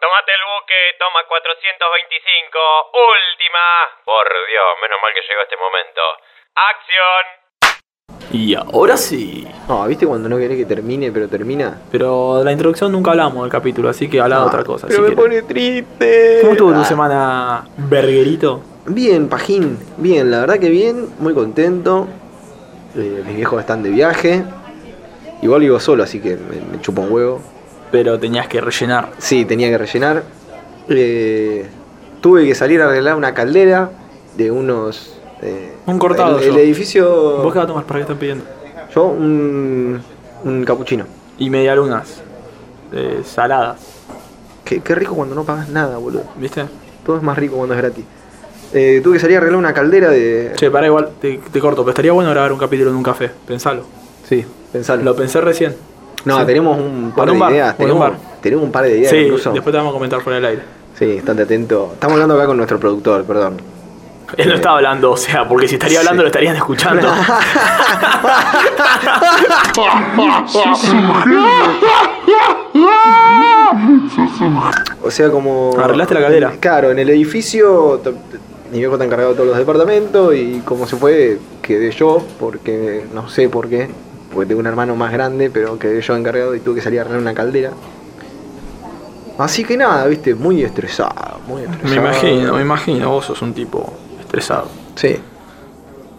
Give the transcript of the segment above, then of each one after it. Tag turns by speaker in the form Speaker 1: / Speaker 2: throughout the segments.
Speaker 1: tomate el buque, toma 425, última. Por Dios, menos mal que llegó este momento. ¡Acción!
Speaker 2: Y ahora sí.
Speaker 3: No, ¿viste cuando no querés que termine, pero termina?
Speaker 2: Pero de la introducción nunca hablamos del capítulo, así que habla de otra cosa.
Speaker 3: Pero
Speaker 2: si
Speaker 3: me pone triste.
Speaker 2: ¿Cómo estuvo tu
Speaker 3: Ah.
Speaker 2: semana, Berguerito?
Speaker 3: Bien, Pajín. Bien, la verdad que bien. Muy contento. Eh, mis viejos están de viaje. Igual vivo solo, así que me, me chupa un huevo.
Speaker 2: Pero tenías que rellenar.
Speaker 3: Sí, tenía que rellenar. Eh, tuve que salir a arreglar una caldera de unos... eh,
Speaker 2: Un cortado
Speaker 3: El, edificio...
Speaker 2: ¿Vos qué vas a tomar? ¿Para qué están pidiendo?
Speaker 3: Yo un, un capuchino.
Speaker 2: Y medialunas. Eh, saladas.
Speaker 3: Qué, qué rico cuando no pagas nada, boludo.
Speaker 2: ¿Viste?
Speaker 3: Todo es más rico cuando es gratis. Eh, tuve que salir a arreglar una caldera de...
Speaker 2: Che, para igual, te, te corto, pero estaría bueno grabar un capítulo en un café. Pensalo.
Speaker 3: Sí, pensalo.
Speaker 2: Lo pensé recién.
Speaker 3: No,
Speaker 2: Sí.
Speaker 3: tenemos un par de ideas.
Speaker 2: para un
Speaker 3: Tenemos,
Speaker 2: bar.
Speaker 3: tenemos un par de ideas
Speaker 2: Sí,
Speaker 3: incluso.
Speaker 2: después te vamos a comentar fuera del aire.
Speaker 3: Sí, estate atento. Estamos hablando acá con nuestro productor, perdón.
Speaker 2: Él no estaba hablando, o sea, porque si estaría hablando
Speaker 3: Sí.
Speaker 2: lo estarían escuchando.
Speaker 3: O sea, como.
Speaker 2: Arreglaste la caldera.
Speaker 3: Claro, en el edificio. Mi viejo está encargado de todos los departamentos y como se fue, quedé yo, porque no sé por qué, porque tengo un hermano más grande, pero quedé yo encargado y tuve que salir a arreglar una caldera. Así que nada, viste, muy estresado, muy estresado.
Speaker 2: me imagino, me imagino, vos sos un tipo estresado.
Speaker 3: Sí.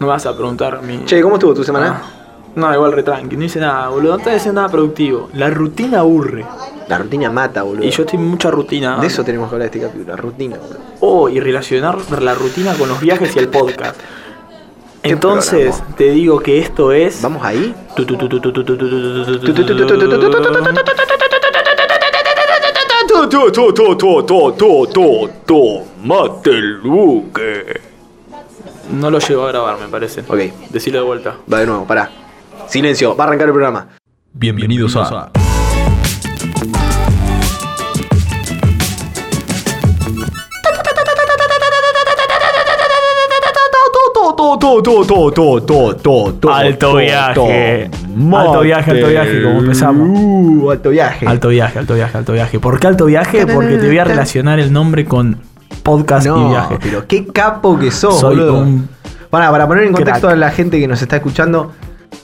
Speaker 2: No vas a preguntar mi.
Speaker 3: Che, ¿cómo estuvo tu semana?
Speaker 2: Ah, no, igual re tranqui, no hice nada, boludo. No estoy haciendo nada productivo. La rutina aburre.
Speaker 3: La rutina mata, boludo.
Speaker 2: Y yo estoy en mucha rutina.
Speaker 3: De eso tenemos que hablar de este capítulo, la rutina, boludo.
Speaker 2: Oh, y relacionar la rutina con los viajes y el podcast. Entonces, te digo que esto es.
Speaker 3: ¿Vamos ahí?
Speaker 1: Tomate Luque.
Speaker 2: No lo llevo a grabar, me parece.
Speaker 3: Ok.
Speaker 2: Decilo de vuelta.
Speaker 3: Va de nuevo, pará. Silencio, va a arrancar el programa.
Speaker 4: Bienvenidos a.
Speaker 2: Alto viaje. Alto viaje, alto viaje, como empezamos.
Speaker 3: Uh, alto viaje.
Speaker 2: Alto viaje, alto viaje, alto viaje. ¿Por qué alto viaje? Porque te voy a relacionar el nombre con podcast y viaje.
Speaker 3: pero qué capo que sos,
Speaker 2: Soy
Speaker 3: boludo.
Speaker 2: un
Speaker 3: Para, para poner en contexto
Speaker 2: crack.
Speaker 3: a la gente que nos está escuchando,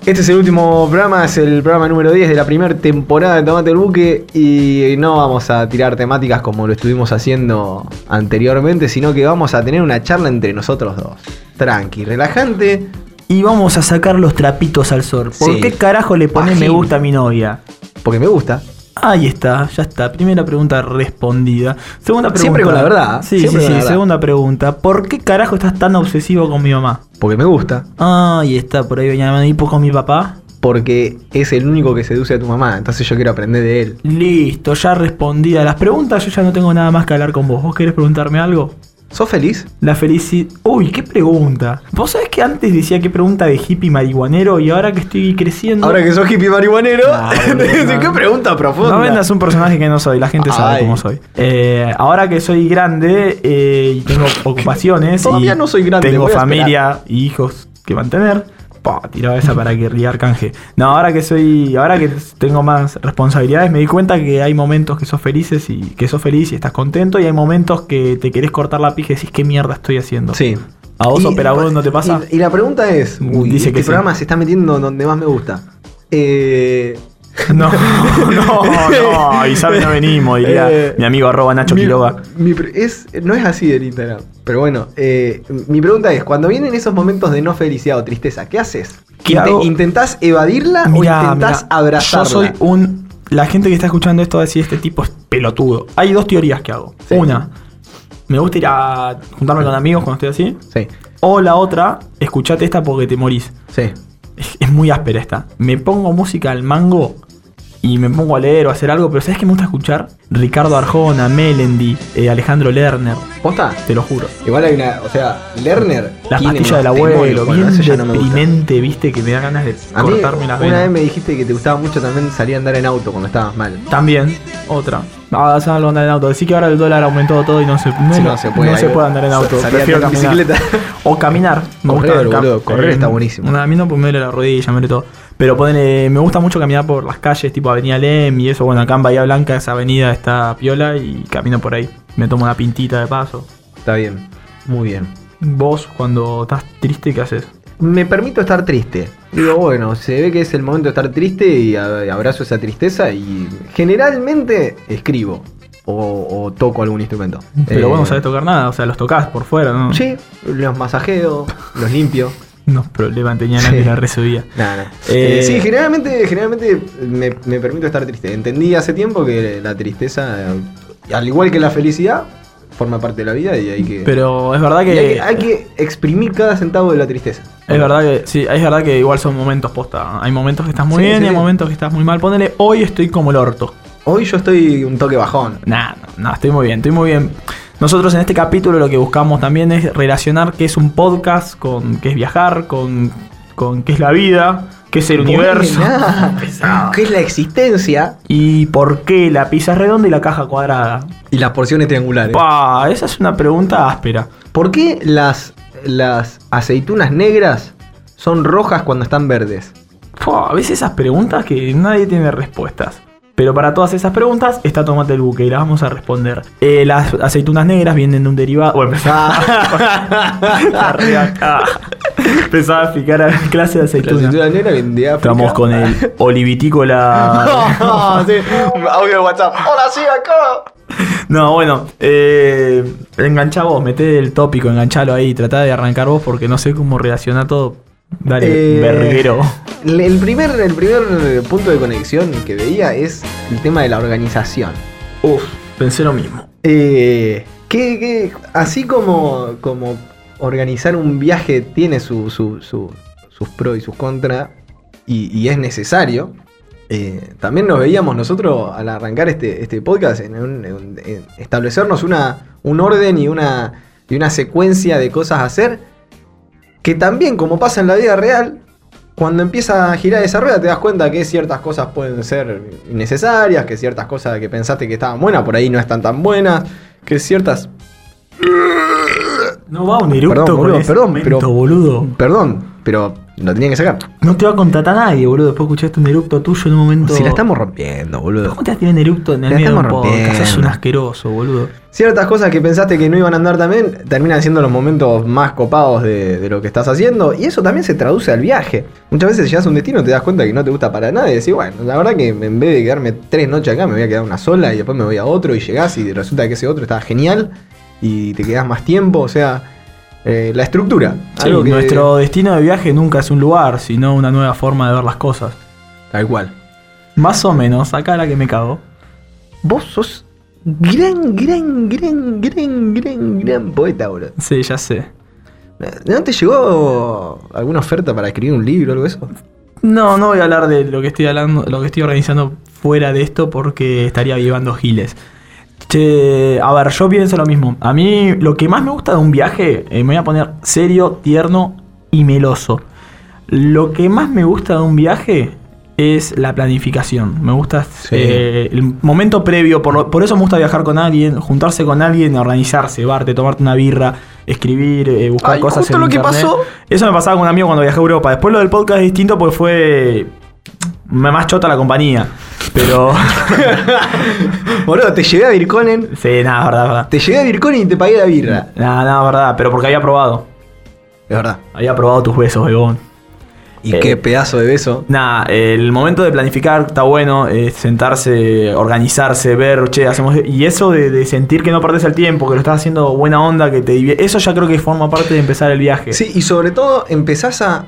Speaker 3: este es el último programa, es el programa número 10 de la primera temporada de Tomate el Buque y no vamos a tirar temáticas como lo estuvimos haciendo anteriormente, sino que vamos a tener una charla entre nosotros dos. Tranqui, relajante.
Speaker 2: Y vamos a sacar los trapitos al sol. ¿Por
Speaker 3: Sí.
Speaker 2: qué carajo le pones me gusta a mi novia?
Speaker 3: Porque me gusta.
Speaker 2: Ahí está, ya está. Primera pregunta respondida. Segunda pregunta.
Speaker 3: Siempre con la verdad,
Speaker 2: Sí,
Speaker 3: siempre
Speaker 2: sí, sí.
Speaker 3: verdad.
Speaker 2: Segunda pregunta. ¿Por qué carajo estás tan obsesivo con mi mamá?
Speaker 3: Porque me gusta.
Speaker 2: Ahí está, por ahí venía ¿Y con mi papá?
Speaker 3: Porque es el único que seduce a tu mamá. Entonces yo quiero aprender de él.
Speaker 2: Listo, ya respondí a las preguntas. Yo ya no tengo nada más que hablar con vos. ¿Vos querés preguntarme algo?
Speaker 3: ¿Sos feliz?
Speaker 2: La felicidad. Uy, qué pregunta. Vos sabés que antes decía qué pregunta de hippie marihuanero y ahora que estoy creciendo.
Speaker 3: Ahora que sos hippie marihuanero,
Speaker 2: no.
Speaker 3: qué pregunta profunda.
Speaker 2: No vendas un personaje que no soy, la gente sabe
Speaker 3: Ay.
Speaker 2: cómo soy. Eh, ahora que soy grande eh, y tengo ocupaciones.
Speaker 3: Todavía
Speaker 2: y
Speaker 3: no soy grande,
Speaker 2: Tengo familia y hijos que mantener. Tiraba esa para que ría canje. No, ahora que soy. Ahora que tengo más responsabilidades, me di cuenta que hay momentos que sos felices y que sos feliz y estás contento. Y hay momentos que te querés cortar la pija y decís, ¿qué mierda estoy haciendo?
Speaker 3: Sí.
Speaker 2: ¿A vos, operador, no te pasa?
Speaker 3: Y, y la pregunta es, uy,
Speaker 2: Dice
Speaker 3: este
Speaker 2: que sí.
Speaker 3: programa se está metiendo donde más me gusta. Eh,
Speaker 2: No, no, no. Avisame, no venimos, diría
Speaker 3: Eh,
Speaker 2: mi amigo arroba Nacho
Speaker 3: mi-
Speaker 2: Quiroga.
Speaker 3: mi es, no es así en Instagram. Pero bueno, eh, mi pregunta es, cuando vienen esos momentos de no felicidad o tristeza, ¿qué haces?
Speaker 2: ¿Qué?
Speaker 3: ¿Intentás evadirla
Speaker 2: Mirá,
Speaker 3: o intentás
Speaker 2: mirá,
Speaker 3: abrazarla?
Speaker 2: Yo soy un. La gente que está escuchando esto va a decir: Este tipo es pelotudo. Hay dos teorías que hago.
Speaker 3: Sí.
Speaker 2: Una, me gusta ir a juntarme con amigos cuando estoy así.
Speaker 3: Sí,
Speaker 2: O la otra, escuchate esta porque te morís.
Speaker 3: sí.
Speaker 2: Es, es muy áspera esta. Me pongo música al mango y me pongo a leer o a hacer algo, pero ¿sabes qué me gusta escuchar? Ricardo Arjona, Melendi, eh, Alejandro Lerner.
Speaker 3: ¿Posta?
Speaker 2: Te lo juro.
Speaker 3: Igual hay una, o sea, Lerner
Speaker 2: La pastilla del abuelo.
Speaker 3: Bueno,
Speaker 2: bien
Speaker 3: no
Speaker 2: deprimente, viste, que me da ganas de
Speaker 3: A mí,
Speaker 2: cortarme las
Speaker 3: una
Speaker 2: venas.
Speaker 3: vez me dijiste que te gustaba mucho también salir a andar en auto cuando estabas mal.
Speaker 2: También, otra. Ah, salgo a andar en auto. Decir que ahora el dólar aumentó todo y no se, no,
Speaker 3: Sí, no se puede,
Speaker 2: no se puede andar en auto. Prefiero caminar.
Speaker 3: bicicleta.
Speaker 2: O caminar. Me
Speaker 3: Correr,
Speaker 2: gusta
Speaker 3: boludo, correr está buenísimo.
Speaker 2: A mí no, pues me duele la rodilla, me duele todo. Pero ponele, me gusta mucho caminar por las calles, tipo Avenida Lem y eso. Bueno, acá en Bahía Blanca esa avenida está piola y camino por ahí. Me tomo una pintita de paso.
Speaker 3: Está bien, muy bien.
Speaker 2: Vos, cuando estás triste, ¿qué haces?
Speaker 3: Me permito estar triste. Digo, bueno, se ve que es el momento de estar triste y abrazo esa tristeza y generalmente escribo o, o toco algún instrumento.
Speaker 2: Pero
Speaker 3: Eh,
Speaker 2: vos no sabés tocar nada, o sea, los tocás por fuera, ¿no?
Speaker 3: Sí, los masajeo, los limpio.
Speaker 2: Unos problemas tenían
Speaker 3: Sí.
Speaker 2: la resubía.
Speaker 3: Nada,
Speaker 2: Eh,
Speaker 3: sí, generalmente, generalmente me, me permito estar triste. Entendí hace tiempo que la tristeza, eh, al igual que la felicidad, forma parte de la vida y hay que,
Speaker 2: Pero es verdad
Speaker 3: hay
Speaker 2: que.
Speaker 3: hay que exprimir cada centavo de la tristeza.
Speaker 2: Es verdad que, sí, es verdad que igual son momentos posta. Hay momentos que estás muy
Speaker 3: Sí,
Speaker 2: bien
Speaker 3: sí,
Speaker 2: y hay momentos que estás muy mal. Ponele, hoy estoy como el orto.
Speaker 3: Hoy yo estoy un toque bajón.
Speaker 2: Nah, no, no, estoy muy bien, estoy muy bien. Nosotros en este capítulo lo que buscamos también es relacionar qué es un podcast, con qué es viajar, con, con qué es la vida, qué es el universo.
Speaker 3: ¿Qué es la existencia?
Speaker 2: Y por qué la pizza es redonda y la caja cuadrada.
Speaker 3: Y las porciones triangulares.
Speaker 2: Pa, esa es una pregunta áspera.
Speaker 3: ¿Por qué las, las aceitunas negras son rojas cuando están verdes?
Speaker 2: Pa, a veces esas preguntas que nadie tiene respuestas. Pero para todas esas preguntas está Tomate el Buque y las vamos a responder. Eh, las aceitunas negras vienen de un derivado. Bueno, empezaba, Arriba acá. empezaba a explicar a la clase de
Speaker 3: La
Speaker 2: aceitunas.
Speaker 3: aceituna negra viene de África.
Speaker 2: Estamos con el olivitícola.
Speaker 3: Ah, sí. Audio de WhatsApp. Hola, sí, acá.
Speaker 2: No, bueno, eh, enganchá vos, meté el tópico, enganchalo ahí, tratá de arrancar vos porque no sé cómo reaccionar todo. Dale,
Speaker 3: Eh,
Speaker 2: verguero.
Speaker 3: El primer, el primer punto de conexión que veía es el tema de la organización.
Speaker 2: Uf, pensé lo mismo.
Speaker 3: Eh, que, que así como, como organizar un viaje tiene su- su- su- sus pros y sus contras, y, y es necesario, eh, también nos veíamos nosotros al arrancar este, este podcast en, un- en un- en establecernos una, un orden y una, y una secuencia de cosas a hacer, que también como pasa en la vida real, cuando empieza a girar esa rueda te das cuenta que ciertas cosas pueden ser innecesarias, que ciertas cosas que pensaste que estaban buenas por ahí no están tan buenas, que ciertas...
Speaker 2: No va un eructo
Speaker 3: Perdón,
Speaker 2: con
Speaker 3: boludo,
Speaker 2: ese
Speaker 3: perdón,
Speaker 2: momento,
Speaker 3: pero-
Speaker 2: boludo.
Speaker 3: Perdón, pero lo tenía que sacar.
Speaker 2: No te va a contratar nadie, boludo. Después escuchaste un eructo tuyo en un momento.
Speaker 3: Si la estamos rompiendo, boludo.
Speaker 2: ¿Cómo te vas a tirar un eructo en el
Speaker 3: La
Speaker 2: medio de un
Speaker 3: estamos
Speaker 2: podcast? Sos un
Speaker 3: rompiendo.
Speaker 2: asqueroso, boludo.
Speaker 3: Ciertas cosas que pensaste que no iban a andar también terminan siendo los momentos más copados de, de lo que estás haciendo. Y eso también se traduce al viaje. Muchas veces llegas a un destino, te das cuenta que no te gusta para nada y decís, bueno, la verdad que en vez de quedarme tres noches acá, me voy a quedar una sola y después me voy a otro y llegás y resulta que ese otro estaba genial y te quedás más tiempo. O sea, eh, la estructura.
Speaker 2: Sí,
Speaker 3: algo que-
Speaker 2: nuestro destino de viaje nunca es un lugar, sino una nueva forma de ver las cosas.
Speaker 3: Tal cual.
Speaker 2: Más o menos, acá la que me cago.
Speaker 3: Vos sos gran, gran, gran, gran, gran, gran poeta, boludo.
Speaker 2: Sí, ya sé.
Speaker 3: ¿No te llegó alguna oferta para escribir un libro o algo de eso?
Speaker 2: No, no voy a hablar de lo que estoy hablando, lo que estoy organizando fuera de esto porque estaría vivando giles. Che, a ver, yo pienso lo mismo. A mí lo que más me gusta de un viaje, eh, me voy a poner serio, tierno y meloso. Lo que más me gusta de un viaje es la planificación. Me gusta eh, el momento previo, por, lo- por eso me gusta viajar con alguien, juntarse con alguien, organizarse, varte, tomarte una birra, escribir, eh, buscar
Speaker 3: Ay,
Speaker 2: cosas
Speaker 3: justo
Speaker 2: en
Speaker 3: lo que
Speaker 2: internet.
Speaker 3: pasó.
Speaker 2: Eso me pasaba con un amigo cuando viajé a Europa. Después lo del podcast es distinto porque fue más chota la compañía. Pero.
Speaker 3: Boludo, te llevé a Virconen,
Speaker 2: sí, nada, verdad, verdad.
Speaker 3: te llevé a Virconen y te pagué la birra.
Speaker 2: Nada, nada, verdad. Pero porque había probado.
Speaker 3: Es verdad.
Speaker 2: Había probado tus besos, Bebón.
Speaker 3: Y
Speaker 2: Eh,
Speaker 3: qué pedazo de beso.
Speaker 2: Nada, el momento de planificar está bueno, eh, sentarse, organizarse, ver, che, hacemos. Y eso de, de sentir que no perdés el tiempo, que lo estás haciendo buena onda, que te Eso ya creo que forma parte de empezar el viaje.
Speaker 3: Sí, y sobre todo empezás a.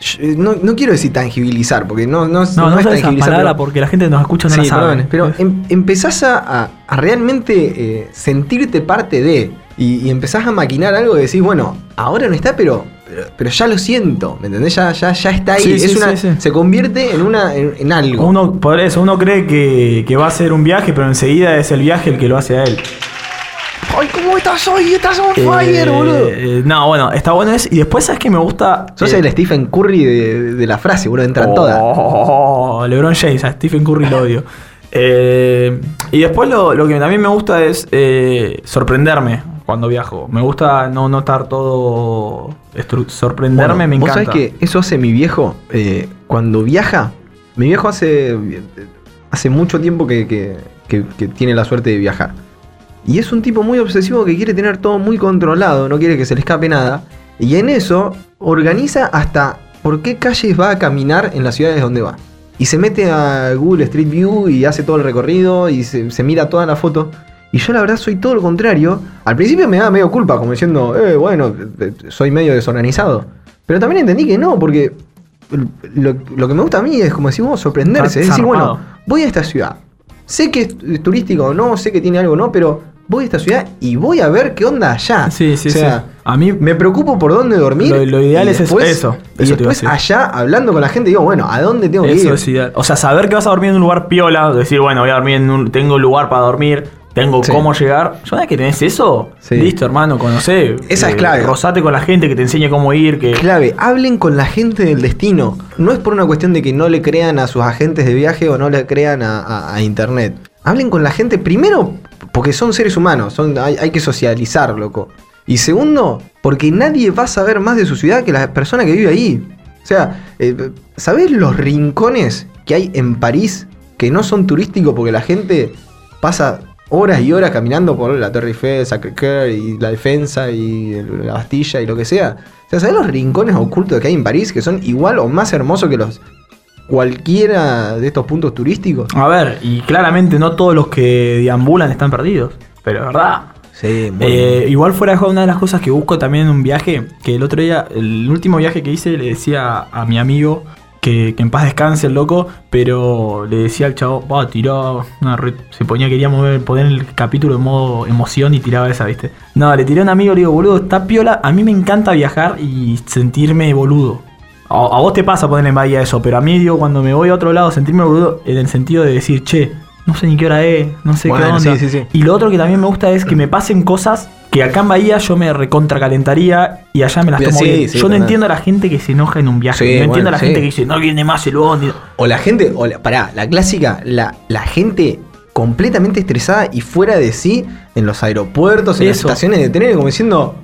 Speaker 3: a- no, no quiero decir tangibilizar, porque no, no,
Speaker 2: No, no,
Speaker 3: es tangibilizar. pero-
Speaker 2: porque la gente nos escucha no
Speaker 3: Sí,
Speaker 2: la sabe.
Speaker 3: perdón, pero em- empezás a, a- realmente eh, sentirte parte de. Y, y empezás a maquinar algo que decís, bueno, ahora no está, pero, pero, pero ya lo siento. ¿Me entendés? Ya, ya, ya está ahí.
Speaker 2: Sí,
Speaker 3: es
Speaker 2: sí,
Speaker 3: una,
Speaker 2: sí, sí.
Speaker 3: Se convierte en una en, en algo.
Speaker 2: Uno, por eso, uno cree que, que va a ser un viaje, pero enseguida es el viaje el que lo hace a él.
Speaker 3: ¡Ay, cómo estás hoy! ¡Estás on
Speaker 2: Eh,
Speaker 3: fire, boludo!
Speaker 2: eh, no, bueno, está bueno eso. Y después, ¿sabes qué me gusta?
Speaker 3: Sos
Speaker 2: Eh,
Speaker 3: el Stephen Curry de, de la frase, boludo. Entran
Speaker 2: oh,
Speaker 3: todas.
Speaker 2: LeBron James, a Stephen Curry lo odio. Eh, y después lo, lo que también me gusta es eh, sorprenderme cuando viajo. Me gusta no notar todo. Sorprenderme
Speaker 3: Bueno,
Speaker 2: me
Speaker 3: vos
Speaker 2: encanta.
Speaker 3: sabés que eso hace mi viejo eh, cuando viaja, mi viejo hace, hace mucho tiempo que, que- que- que tiene la suerte de viajar. Y es un tipo muy obsesivo que quiere tener todo muy controlado, no quiere que se le escape nada. Y en eso organiza hasta por qué calles va a caminar en las ciudades donde va. Y se mete a Google Street View y hace todo el recorrido y se, se mira toda la foto. Y yo la verdad soy todo lo contrario. Al principio me daba medio culpa, como diciendo, eh, bueno, eh, soy medio desorganizado. Pero también entendí que no, porque lo, lo que me gusta a mí es, como decimos, sorprenderse. Es decir, bueno, voy a esta ciudad. Sé que es turístico o no, sé que tiene algo o no, pero voy a esta ciudad y voy a ver qué onda allá.
Speaker 2: Sí, sí,
Speaker 3: o sea,
Speaker 2: sí. A mí
Speaker 3: me preocupo por dónde dormir.
Speaker 2: Lo- lo ideal es eso, eso,
Speaker 3: Y
Speaker 2: eso
Speaker 3: después allá, hablando con la gente, digo, bueno, ¿a dónde tengo que
Speaker 2: Eso
Speaker 3: ir?
Speaker 2: es ideal. O sea, saber que vas a dormir en un lugar piola, decir, bueno, voy a dormir en un. Tengo un lugar para dormir, tengo
Speaker 3: Sí.
Speaker 2: cómo llegar. Yo que tenés eso,
Speaker 3: Sí.
Speaker 2: listo, hermano, conocé.
Speaker 3: Esa es clave.
Speaker 2: Rosate con la gente que te enseñe cómo ir, que.
Speaker 3: Clave, hablen con la gente del destino. No es por una cuestión de que no le crean a sus agentes de viaje o no le crean a, a- a internet. Hablen con la gente primero porque son seres humanos, hay, que socializar, loco. Y segundo, porque nadie va a saber más de su ciudad que la persona que vive ahí. O sea, eh, ¿sabés los rincones que hay en París que no son turísticos porque la gente pasa horas y horas caminando por la Torre Eiffel, Sacré-Cœur y la Defensa y la Bastilla y lo que sea? O sea, ¿sabés los rincones ocultos que hay en París que son igual o más hermosos que los cualquiera de estos puntos turísticos?
Speaker 2: A ver, y claramente no todos los que deambulan están perdidos. Pero es verdad.
Speaker 3: Sí,
Speaker 2: Eh, igual fuera de una de las cosas que busco también en un viaje, que el otro día, el último viaje que hice, le decía a mi amigo que, que en paz descanse el loco, pero le decía al chavo, va, tiró una red, se ponía, quería mover, poner el capítulo en modo emoción y tiraba esa, ¿viste? No, le tiré a un amigo, le digo, boludo, está piola, a mí me encanta viajar y sentirme boludo. A, a vos te pasa ponerle en Bahía eso, pero a mí, digo, cuando me voy a otro lado, sentirme boludo en el sentido de decir, che, no sé ni qué hora es, no sé
Speaker 3: Bueno,
Speaker 2: qué onda.
Speaker 3: sí, sí, sí.
Speaker 2: Y lo otro que también me gusta es que me pasen cosas que acá en Bahía yo me recontracalentaría y allá me las tomo bien. yo no entiendo a la gente que se enoja en un viaje. No entiendo a la gente que dice, no viene más el bondi.
Speaker 3: O la gente, o la, pará, la clásica, la, la gente completamente estresada y fuera de sí en los aeropuertos, en las estaciones de tren, como diciendo,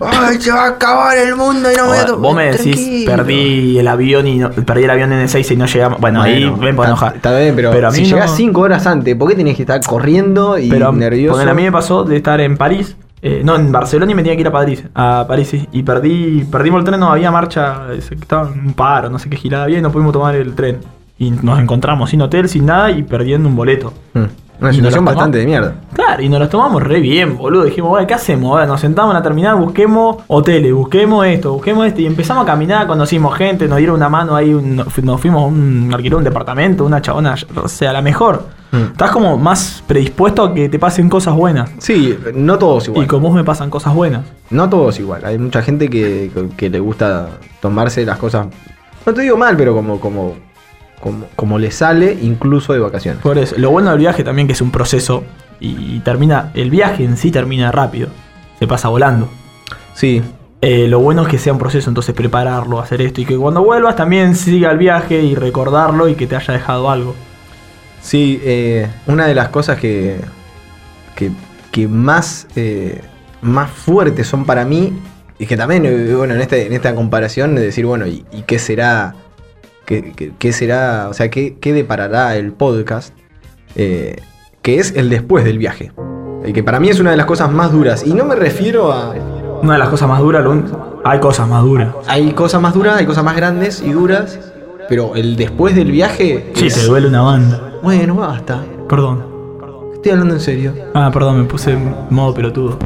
Speaker 3: ¡ay, se va a acabar el mundo y no voy a
Speaker 2: Vos me decís,
Speaker 3: tranquilo".
Speaker 2: perdí el avión y no, perdí el avión en el 6 y no llegamos. Bueno, ahí ven por
Speaker 3: está-
Speaker 2: enojar.
Speaker 3: Está bien, pero,
Speaker 2: Pero a mí
Speaker 3: si
Speaker 2: no-
Speaker 3: llegás 5 horas antes, ¿por qué tenés que estar corriendo y
Speaker 2: Pero
Speaker 3: nervioso?
Speaker 2: ponele, a mí me pasó de estar en París, eh, no, en Barcelona y me tenía que ir a París, a París sí, y perdí, perdimos el tren, no había marcha, estaba en un paro, no sé qué girada había y no pudimos tomar el tren. Y nos encontramos sin hotel, sin nada y perdiendo un boleto.
Speaker 3: Mm, Una situación
Speaker 2: las
Speaker 3: bastante de mierda.
Speaker 2: Claro, y nos los tomamos re bien, boludo. Dijimos, bueno, ¿qué hacemos? Nos sentamos en la terminal, busquemos hoteles, busquemos esto, busquemos esto. Y empezamos a caminar, conocimos gente, nos dieron una mano ahí, un- nos fuimos a un, alquiló un departamento, una chabona, o sea, la mejor.
Speaker 3: Mm.
Speaker 2: Estás como más predispuesto a que te pasen cosas buenas.
Speaker 3: Sí, no todos igual.
Speaker 2: Y con vos me pasan cosas buenas.
Speaker 3: No todos igual. Hay mucha gente que, que le gusta tomarse las cosas. No te digo mal, pero como, como, como, como le sale, incluso de vacaciones.
Speaker 2: Por eso, lo bueno del viaje también que es un proceso y, termina, el viaje en sí termina rápido. Se pasa volando.
Speaker 3: Sí,
Speaker 2: Eh, lo bueno es que sea un proceso, entonces prepararlo, hacer esto y que cuando vuelvas también siga el viaje y recordarlo y que te haya dejado algo.
Speaker 3: sí. eh, una de las cosas que, que, que más, eh, más fuertes son para mí, y que también, bueno, en, este, en esta comparación de decir, bueno, ¿y, y qué será? ¿Qué, qué- qué será? O sea, ¿qué, qué deparará el podcast? Eh, que es el después del viaje. El que para mí es una de las cosas más duras. Y no me refiero a...
Speaker 2: Una de las cosas más duras, lo hay cosas más duras.
Speaker 3: Hay cosas más duras, hay cosas más grandes y duras, pero el después del viaje.
Speaker 2: Sí,
Speaker 3: es-
Speaker 2: te duele una banda.
Speaker 3: Bueno, basta.
Speaker 2: Perdón.
Speaker 3: Estoy hablando en serio.
Speaker 2: Ah, perdón, me puse en modo pelotudo.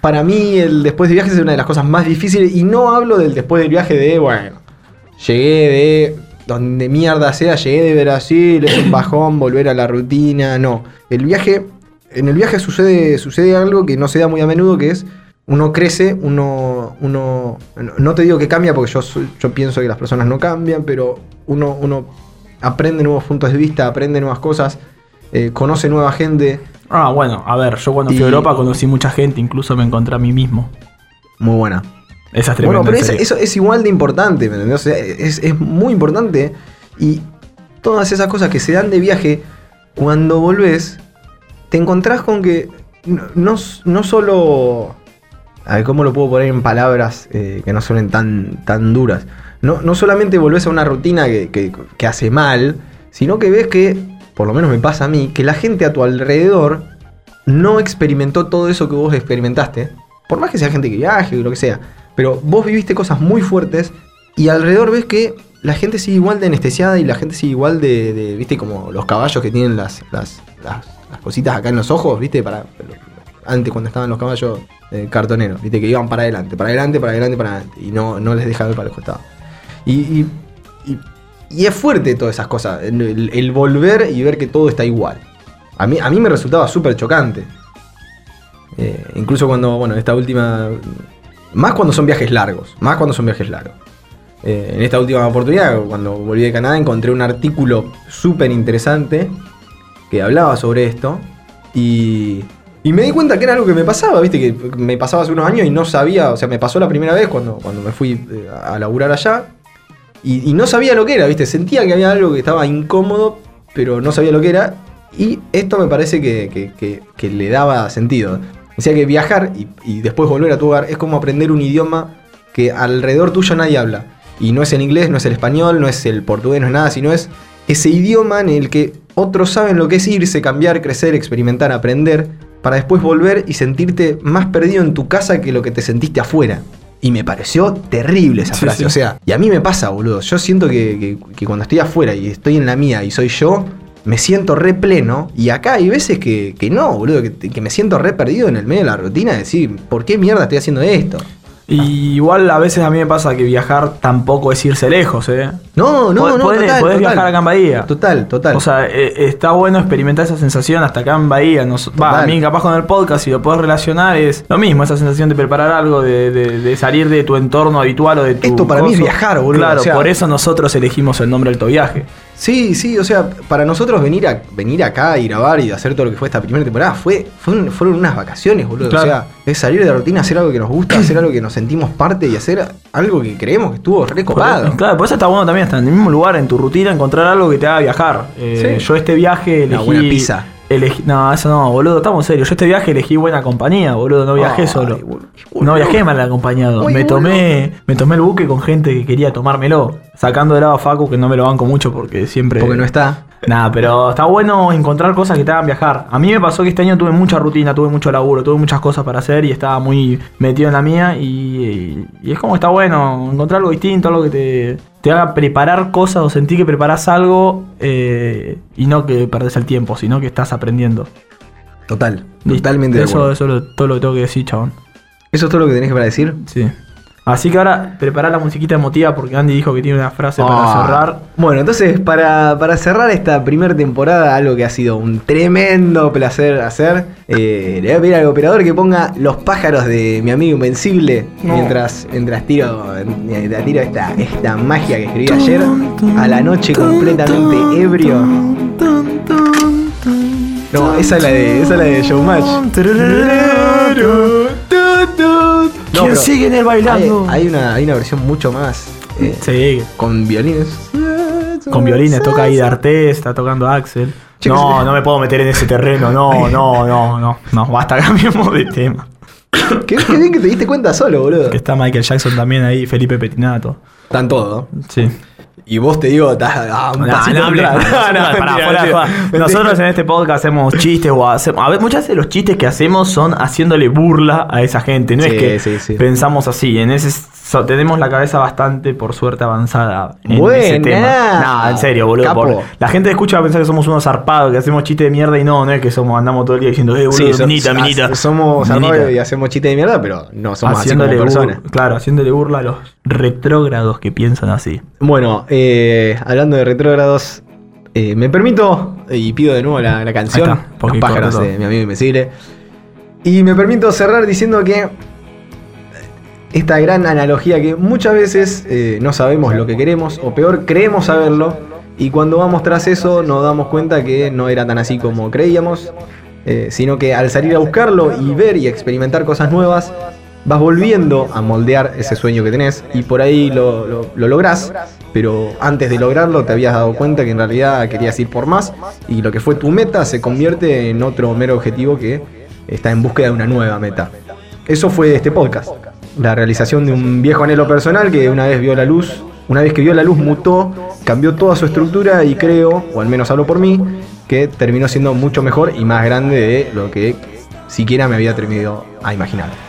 Speaker 3: Para mí, el después del viaje es una de las cosas más difíciles. Y no hablo del después del viaje de, bueno, llegué de donde mierda sea, llegué de Brasil, es un bajón, volver a la rutina. No. El viaje. En el viaje sucede, sucede algo que no se da muy a menudo, que es uno crece, uno, uno, no- te digo que cambia porque yo, yo pienso que las personas no cambian, pero uno, uno aprende nuevos puntos de vista, aprende nuevas cosas, eh, conoce nueva gente.
Speaker 2: Ah, bueno, a ver, yo cuando fui
Speaker 3: Y-
Speaker 2: a Europa conocí mucha gente, incluso me encontré a mí mismo.
Speaker 3: Muy buena.
Speaker 2: Esa es.
Speaker 3: Bueno, pero es- eso es igual de importante, ¿me entendés? O sea, es, es muy importante. Y todas esas cosas que se dan de viaje, cuando volvés, te encontrás con que no, no, no solo. A ver, ¿cómo lo puedo poner en palabras eh, que no suenen tan, tan duras? no, no solamente volvés a una rutina que, que- que hace mal, sino que ves que, por lo menos me pasa a mí, que la gente a tu alrededor no experimentó todo eso que vos experimentaste. Por más que sea gente que viaje o lo que sea. Pero vos viviste cosas muy fuertes y alrededor ves que la gente sigue igual de anestesiada y la gente sigue igual de, viste, como los caballos que tienen las, las, las, cositas acá en los ojos, viste, para... Antes cuando estaban los caballos eh, cartoneros, viste, que iban para adelante, para adelante, para adelante, para adelante. Y no, no les dejaban para el costado. Y, y, y- es fuerte todas esas cosas. El volver y ver que todo está igual. A mí, a mí me resultaba súper chocante. Eh, incluso cuando, bueno, esta última. Más cuando son viajes largos. Más cuando son viajes largos. Eh, en esta última oportunidad, cuando volví de Canadá, encontré un artículo súper interesante que hablaba sobre esto. Y, y me di cuenta que era algo que me pasaba, viste, que me pasaba hace unos años y no sabía, o sea, me pasó la primera vez cuando, cuando me fui eh, a laburar allá. Y, y no sabía lo que era, viste, sentía que había algo que estaba incómodo, pero no sabía lo que era. Y esto me parece que, que- que- que le daba sentido. Decía que viajar y, y después volver a tu hogar es como aprender un idioma que alrededor tuyo nadie habla. Y no es el inglés, no es el español, no es el portugués, no es nada, sino es ese idioma en el que otros saben lo que es irse, cambiar, crecer, experimentar, aprender, para después volver y sentirte más perdido en tu casa que lo que te sentiste afuera. Y me pareció terrible esa
Speaker 2: Sí,
Speaker 3: frase.
Speaker 2: sí.
Speaker 3: O sea, y a mí me pasa, boludo. Yo siento que, que- que cuando estoy afuera y estoy en la mía y soy yo, me siento re pleno. Y acá hay veces que, que no, boludo, que, que me siento re perdido en el medio de la rutina de decir, ¿por qué mierda estoy haciendo esto?
Speaker 2: Y igual a veces a mí me pasa que viajar tampoco es irse lejos, ¿eh?
Speaker 3: No, no,
Speaker 2: Podés-
Speaker 3: no,
Speaker 2: podés-
Speaker 3: total,
Speaker 2: podés
Speaker 3: total.
Speaker 2: viajar acá en Bahía.
Speaker 3: Total, total.
Speaker 2: O sea, eh, está bueno experimentar esa sensación hasta acá en Bahía. Nos, va, a mí capaz con el podcast, si lo puedes relacionar, es lo mismo, esa sensación de preparar algo, de, de- de salir de tu entorno habitual o de tu
Speaker 3: Esto para mí es viajar, boludo,
Speaker 2: Claro,
Speaker 3: o sea-
Speaker 2: por eso nosotros elegimos el nombre Alto Viaje.
Speaker 3: Sí, sí, o sea, para nosotros venir, a, venir acá y grabar y hacer todo lo que fue esta primera temporada fue, fue un- fueron unas vacaciones, boludo.
Speaker 2: Claro.
Speaker 3: O sea, es salir de la rutina, hacer algo que nos gusta, hacer algo que nos sentimos parte y hacer algo que creemos que estuvo recopado.
Speaker 2: Claro, por eso está bueno también estar en el mismo lugar, en tu rutina, encontrar algo que te haga viajar. Eh,
Speaker 3: Sí.
Speaker 2: Yo este viaje elegí.
Speaker 3: Una buena pizza.
Speaker 2: Elegí- no, eso no, boludo, estamos serios. Yo este viaje elegí buena compañía, boludo, no viajé
Speaker 3: Ay,
Speaker 2: solo.
Speaker 3: boludo.
Speaker 2: No viajé mal acompañado. Me
Speaker 3: boludo.
Speaker 2: tomé, me tomé el buque con gente que quería tomármelo. Sacando de lado a Facu, que no me lo banco mucho porque siempre.
Speaker 3: Porque no está.
Speaker 2: Nada, pero está bueno encontrar cosas que te hagan viajar. A mí me pasó que este año tuve mucha rutina, tuve mucho laburo, tuve muchas cosas para hacer y estaba muy metido en la mía. Y, y es como está bueno encontrar algo distinto, algo que te, te haga preparar cosas o sentir que preparás algo eh, y no que perdés el tiempo, sino que estás aprendiendo.
Speaker 3: Total, totalmente de
Speaker 2: Eso,
Speaker 3: acuerdo.
Speaker 2: eso es todo lo que tengo que decir, chabón.
Speaker 3: ¿Eso es todo lo que tenés para decir?
Speaker 2: Sí. Así que ahora prepará la musiquita emotiva porque Andy dijo que tiene una frase para
Speaker 3: Ah.
Speaker 2: cerrar.
Speaker 3: Bueno, entonces, para, para cerrar esta primera temporada, algo que ha sido un tremendo placer hacer, eh, le voy a pedir al operador que ponga los pájaros de mi amigo Invencible
Speaker 2: No.
Speaker 3: mientras, mientras tiro, mientras tiro esta, esta magia que escribí ayer a la noche completamente ebrio. No, esa es la de, esa es la de Showmatch. No,
Speaker 2: ¿Quién
Speaker 3: pero
Speaker 2: sigue en el
Speaker 3: Hay,
Speaker 2: bailando?
Speaker 3: hay una, hay una versión mucho más eh,
Speaker 2: Sí,
Speaker 3: con violines.
Speaker 2: con violines toca ahí D'Artés, está tocando Axel.
Speaker 3: Chicos,
Speaker 2: No,
Speaker 3: eh.
Speaker 2: no me puedo meter en ese terreno, no, no, no, no, no, basta, cambiemos de tema.
Speaker 3: Qué, qué bien que te diste cuenta solo, boludo.
Speaker 2: Que está Michael Jackson también ahí, Felipe Petinato.
Speaker 3: Están todos.
Speaker 2: Sí.
Speaker 3: Y vos te digo, estás ah, un
Speaker 2: No, no hables
Speaker 3: atrás.
Speaker 2: mal,
Speaker 3: No,
Speaker 2: pará,
Speaker 3: mentira,
Speaker 2: fuera,
Speaker 3: mentira.
Speaker 2: fuera. Nosotros en este podcast hacemos chistes o hacemos. A ver, muchas veces los chistes que hacemos son haciéndole burla a esa gente. No
Speaker 3: Sí,
Speaker 2: es que
Speaker 3: sí, sí.
Speaker 2: pensamos así. En ese so- tenemos la cabeza bastante, por suerte, avanzada en ese
Speaker 3: Buena.
Speaker 2: tema. No, en serio, boludo. Por- la gente escucha a pensar que somos unos zarpados, que hacemos chistes de mierda y no, no es que somos, andamos todo el día diciendo, eh, boludo,
Speaker 3: so-
Speaker 2: minita, minita.
Speaker 3: Somos arroyo y hacemos chistes de mierda, pero no somos así como
Speaker 2: Haciéndole
Speaker 3: personas.
Speaker 2: bur- claro, haciéndole burla a los retrógrados que piensan así.
Speaker 3: Bueno, eh, hablando de retrógrados, eh, me permito, y pido de nuevo la, la canción,
Speaker 2: está,
Speaker 3: Los
Speaker 2: porque
Speaker 3: pájaros de mi amigo Invencible. Y me permito cerrar diciendo que esta gran analogía que muchas veces eh, no sabemos lo que queremos, o peor, creemos saberlo, y cuando vamos tras eso nos damos cuenta que no era tan así como creíamos, eh, sino que al salir a buscarlo y ver y experimentar cosas nuevas, vas volviendo a moldear ese sueño que tenés y por ahí lo, lo, lo lográs, pero antes de lograrlo te habías dado cuenta que en realidad querías ir por más y lo que fue tu meta se convierte en otro mero objetivo que está en búsqueda de una nueva meta. Eso fue este podcast, la realización de un viejo anhelo personal que una vez vio la luz Una vez que vio la luz mutó, cambió toda su estructura y creo, o al menos hablo por mí, que terminó siendo mucho mejor y más grande de lo que siquiera me había atrevido a imaginar.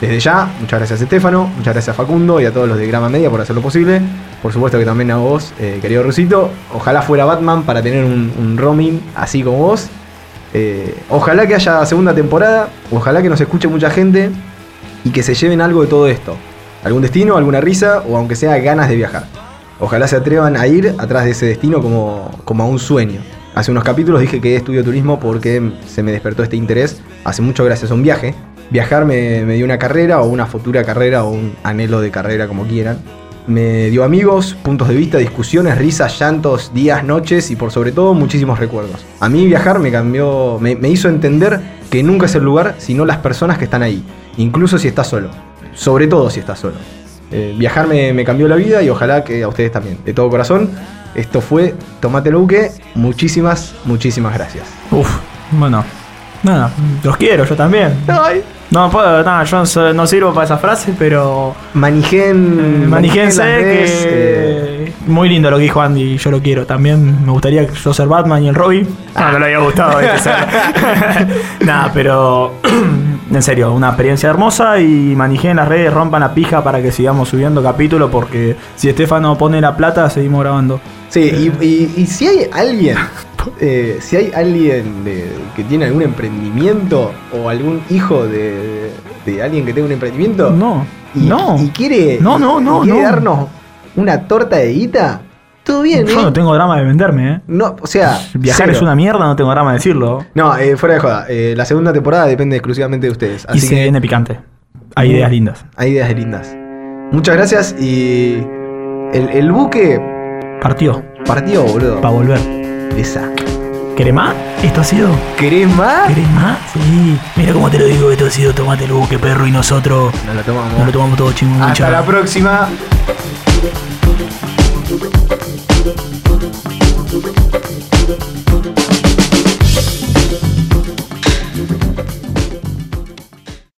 Speaker 3: Desde ya, muchas gracias Estefano, muchas gracias Facundo y a todos los de Grama Media por hacerlo posible. Por supuesto que también a vos, eh, querido Rusito. Ojalá fuera Batman para tener un, un roaming así como vos. Eh, ojalá que haya segunda temporada, ojalá que nos escuche mucha gente y que se lleven algo de todo esto. Algún destino, alguna risa o aunque sea ganas de viajar. Ojalá se atrevan a ir atrás de ese destino como, como a un sueño. Hace unos capítulos dije que estudio turismo porque se me despertó este interés hace mucho gracias a un viaje. Viajar me, dio una carrera o una futura carrera o un anhelo de carrera como quieran. Me dio amigos, puntos de vista, discusiones, risas, llantos, días, noches y por sobre todo muchísimos recuerdos. A mí viajar me cambió, me, hizo entender que nunca es el lugar, sino las personas que están ahí, incluso si estás solo. Sobre todo si estás solo. Eh, viajar me, me cambió la vida y ojalá que a ustedes también. De todo corazón, esto fue Tomate Luque. Muchísimas, muchísimas gracias.
Speaker 2: Uf, bueno. Nada, los quiero, yo también.
Speaker 3: Ay.
Speaker 2: No puedo, nada, yo no, no sirvo para esa frase, pero.
Speaker 3: Manijen.
Speaker 2: Manijénse
Speaker 3: las ves, eh,
Speaker 2: que. Muy lindo lo que dijo Andy, yo lo quiero. También me gustaría que yo ser Batman y el Robin. No, no le había gustado este. Nada, pero. En serio, una experiencia hermosa y manijé en las redes, rompan la pija para que sigamos subiendo capítulos porque si Estefano pone la plata, seguimos grabando.
Speaker 3: Sí, y, y- y si hay alguien, eh, si hay alguien de- que tiene algún emprendimiento o algún hijo de, de alguien que tenga un emprendimiento
Speaker 2: No,
Speaker 3: y,
Speaker 2: no.
Speaker 3: y quiere,
Speaker 2: No, no,
Speaker 3: y
Speaker 2: no,
Speaker 3: quiere
Speaker 2: no.
Speaker 3: darnos una torta de guita, todo bien,
Speaker 2: Yo
Speaker 3: ¿eh?
Speaker 2: no tengo drama de venderme, ¿eh?
Speaker 3: No, o sea,
Speaker 2: Viajar
Speaker 3: cero.
Speaker 2: es una mierda, no tengo drama de decirlo.
Speaker 3: No, eh, fuera de joda. eh, la segunda temporada depende exclusivamente de ustedes.
Speaker 2: Y se
Speaker 3: que
Speaker 2: viene picante. Hay ideas lindas.
Speaker 3: hay ideas lindas. Muchas gracias y el, el buque
Speaker 2: Partió
Speaker 3: partió, boludo.
Speaker 2: para volver
Speaker 3: esa.
Speaker 2: ¿Crema? ¿Esto ha sido? ¿Crema? ¿Crema? Sí. Mira cómo te lo digo, esto ha sido Tomate el buque, perro, y nosotros.
Speaker 3: Nos lo tomamos.
Speaker 2: Nos lo tomamos todo chingón.
Speaker 3: Hasta la próxima.